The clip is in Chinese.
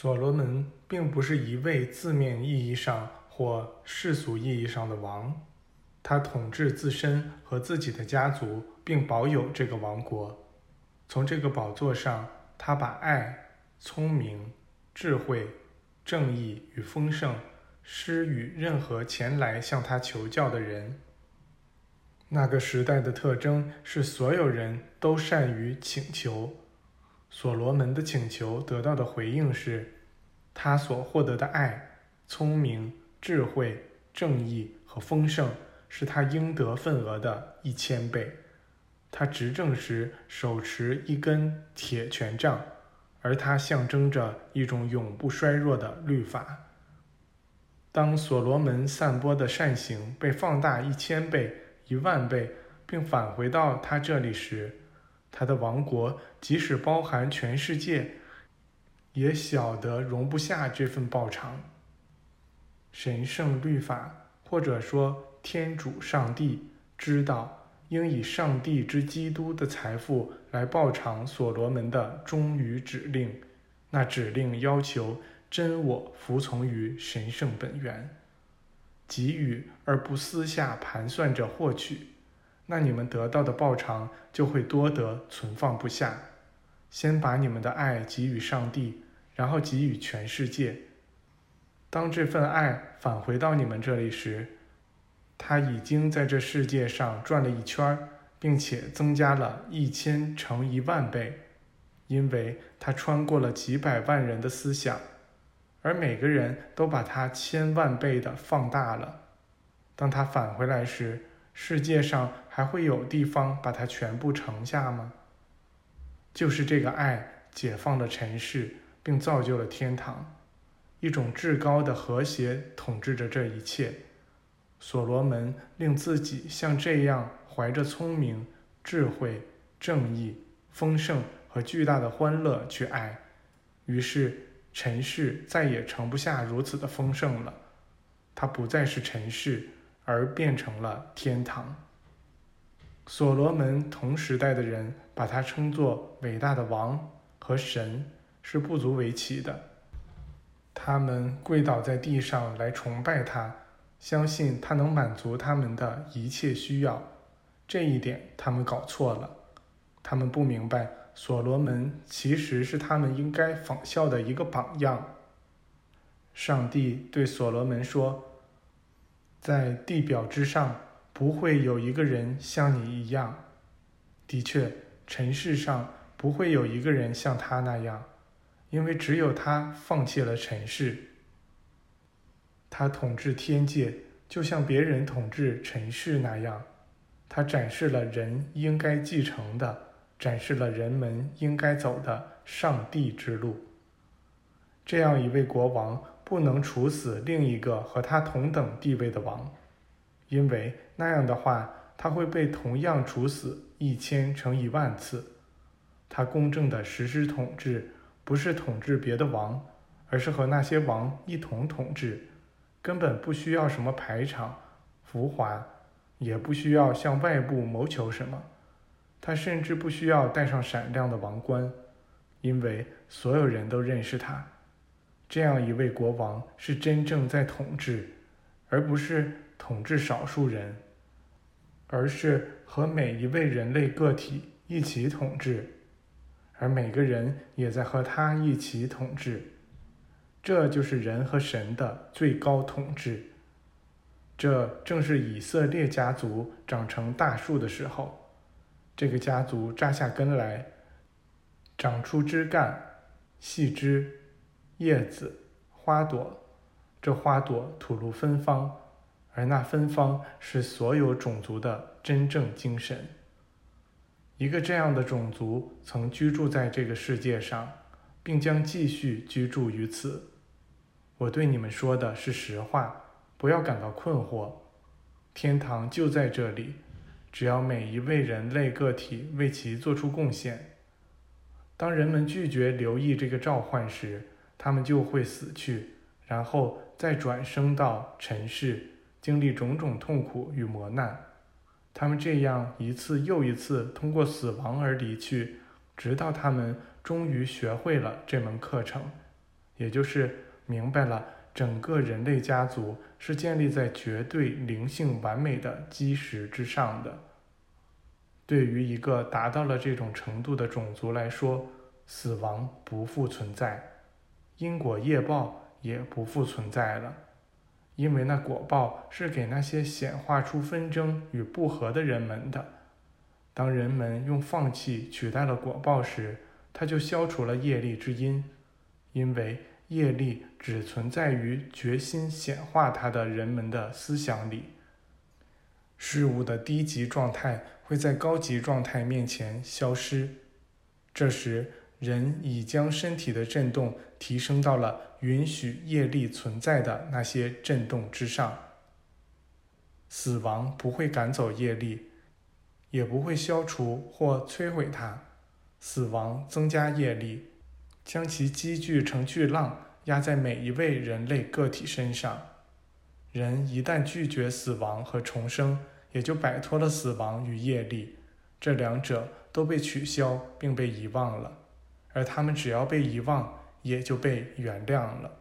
所罗门并不是一位字面意义上或世俗意义上的王，他统治自身和自己的家族，并保有这个王国。从这个宝座上，他把爱、聪明、智慧、正义与丰盛施予任何前来向他求教的人。那个时代的特征是所有人都善于请求。所罗门的请求得到的回应是，他所获得的爱、聪明、智慧、正义和丰盛是他应得份额的一千倍。他执政时手持一根铁权杖，而它象征着一种永不衰弱的律法。当所罗门散播的善行被放大一千倍。一万倍，并返回到他这里时，他的王国即使包含全世界，也小得容不下这份报偿。神圣律法，或者说天主上帝，知道应以上帝之基督的财富来报偿所罗门的忠于指令。那指令要求真我服从于神圣本源。给予而不私下盘算着获取，那你们得到的报偿就会多得存放不下。先把你们的爱给予上帝，然后给予全世界。当这份爱返回到你们这里时，他已经在这世界上转了一圈，并且增加了一千乘一万倍，因为他穿过了几百万人的思想。而每个人都把它千万倍的放大了。当他返回来时，世界上还会有地方把它全部盛下吗？就是这个爱解放了尘世，并造就了天堂，一种至高的和谐统治着这一切。所罗门令自己像这样怀着聪明、智慧、正义、丰盛和巨大的欢乐去爱，于是。尘世再也盛不下如此的丰盛了，它不再是尘世，而变成了天堂。所罗门同时代的人把他称作伟大的王和神，是不足为奇的。他们跪倒在地上来崇拜他，相信他能满足他们的一切需要。这一点他们搞错了，他们不明白。所罗门其实是他们应该仿效的一个榜样。上帝对所罗门说：“在地表之上，不会有一个人像你一样。的确，尘世上不会有一个人像他那样，因为只有他放弃了尘世。他统治天界，就像别人统治尘世那样。他展示了人应该继承的。”展示了人们应该走的上帝之路。这样一位国王不能处死另一个和他同等地位的王，因为那样的话，他会被同样处死一千乘一万次。他公正的实施统治，不是统治别的王，而是和那些王一同统治，根本不需要什么排场、浮华，也不需要向外部谋求什么。他甚至不需要戴上闪亮的王冠，因为所有人都认识他。这样一位国王是真正在统治，而不是统治少数人，而是和每一位人类个体一起统治，而每个人也在和他一起统治。这就是人和神的最高统治。这正是以色列家族长成大树的时候。这个家族扎下根来，长出枝干、细枝、叶子、花朵。这花朵吐露芬芳，而那芬芳是所有种族的真正精神。一个这样的种族曾居住在这个世界上，并将继续居住于此。我对你们说的是实话，不要感到困惑。天堂就在这里。只要每一位人类个体为其做出贡献，当人们拒绝留意这个召唤时，他们就会死去，然后再转生到尘世，经历种种痛苦与磨难。他们这样一次又一次通过死亡而离去，直到他们终于学会了这门课程，也就是明白了整个人类家族是建立在绝对灵性完美的基石之上的。对于一个达到了这种程度的种族来说，死亡不复存在，因果业报也不复存在了。因为那果报是给那些显化出纷争与不和的人们的。当人们用放弃取代了果报时，它就消除了业力之因。因为业力只存在于决心显化它的人们的思想里。事物的低级状态会在高级状态面前消失。这时，人已将身体的振动提升到了。允许业力存在的那些震动之上，死亡不会赶走业力，也不会消除或摧毁它。死亡增加业力，将其积聚成巨浪，压在每一位人类个体身上。人一旦拒绝死亡和重生，也就摆脱了死亡与业力，这两者都被取消并被遗忘了。而他们只要被遗忘。也就被原谅了。